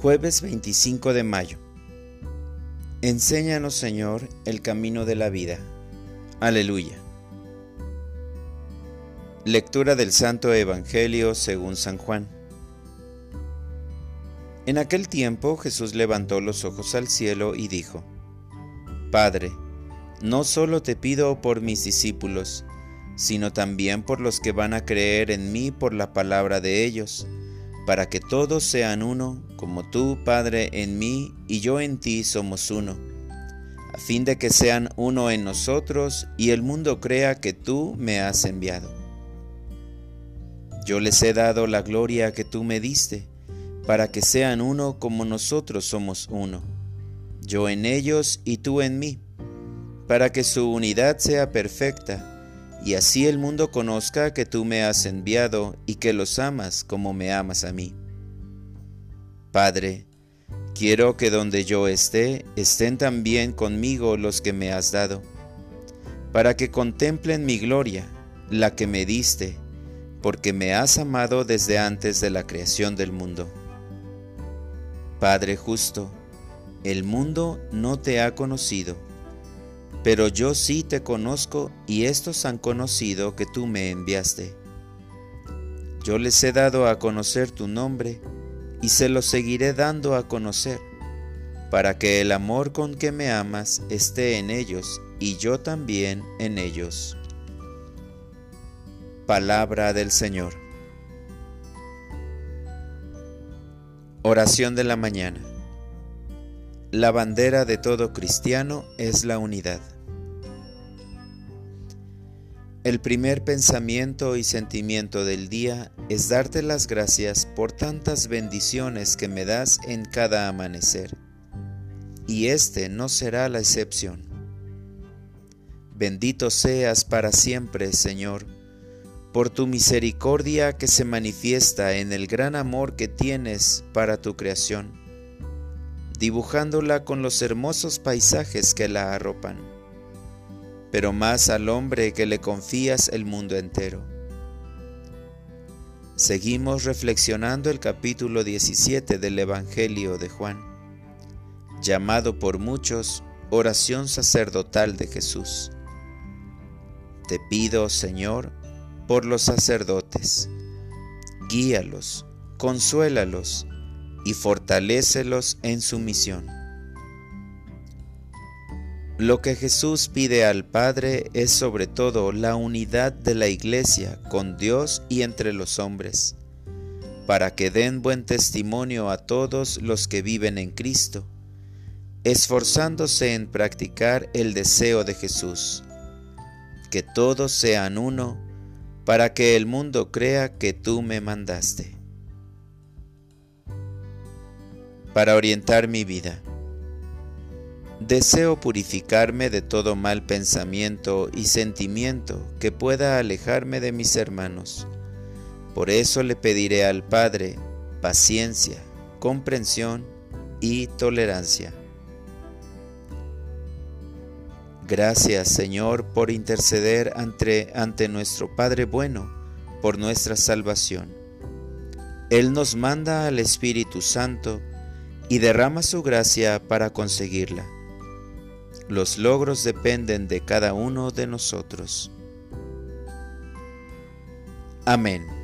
Jueves 25 de mayo. Enséñanos, Señor, el camino de la vida. Aleluya. Lectura del Santo Evangelio según San Juan. En aquel tiempo Jesús levantó los ojos al cielo y dijo, Padre, no solo te pido por mis discípulos, sino también por los que van a creer en mí por la palabra de ellos para que todos sean uno, como tú, Padre, en mí y yo en ti somos uno, a fin de que sean uno en nosotros y el mundo crea que tú me has enviado. Yo les he dado la gloria que tú me diste, para que sean uno como nosotros somos uno, yo en ellos y tú en mí, para que su unidad sea perfecta y así el mundo conozca que tú me has enviado y que los amas como me amas a mí. Padre, quiero que donde yo esté, estén también conmigo los que me has dado, para que contemplen mi gloria, la que me diste, porque me has amado desde antes de la creación del mundo. Padre justo, el mundo no te ha conocido pero yo sí te conozco y estos han conocido que tú me enviaste. Yo les he dado a conocer tu nombre y se lo seguiré dando a conocer, para que el amor con que me amas esté en ellos y yo también en ellos. Palabra del Señor. Oración de la mañana. La bandera de todo cristiano es la unidad. El primer pensamiento y sentimiento del día es darte las gracias por tantas bendiciones que me das en cada amanecer. Y este no será la excepción. Bendito seas para siempre, Señor, por tu misericordia que se manifiesta en el gran amor que tienes para tu creación dibujándola con los hermosos paisajes que la arropan, pero más al hombre que le confías el mundo entero. Seguimos reflexionando el capítulo 17 del Evangelio de Juan, llamado por muchos oración sacerdotal de Jesús. Te pido, Señor, por los sacerdotes, guíalos, consuélalos, y fortalécelos en su misión. Lo que Jesús pide al Padre es sobre todo la unidad de la Iglesia con Dios y entre los hombres, para que den buen testimonio a todos los que viven en Cristo, esforzándose en practicar el deseo de Jesús, que todos sean uno, para que el mundo crea que tú me mandaste para orientar mi vida. Deseo purificarme de todo mal pensamiento y sentimiento que pueda alejarme de mis hermanos. Por eso le pediré al Padre paciencia, comprensión y tolerancia. Gracias Señor por interceder ante, nuestro Padre bueno por nuestra salvación. Él nos manda al Espíritu Santo y derrama su gracia para conseguirla. Los logros dependen de cada uno de nosotros. Amén.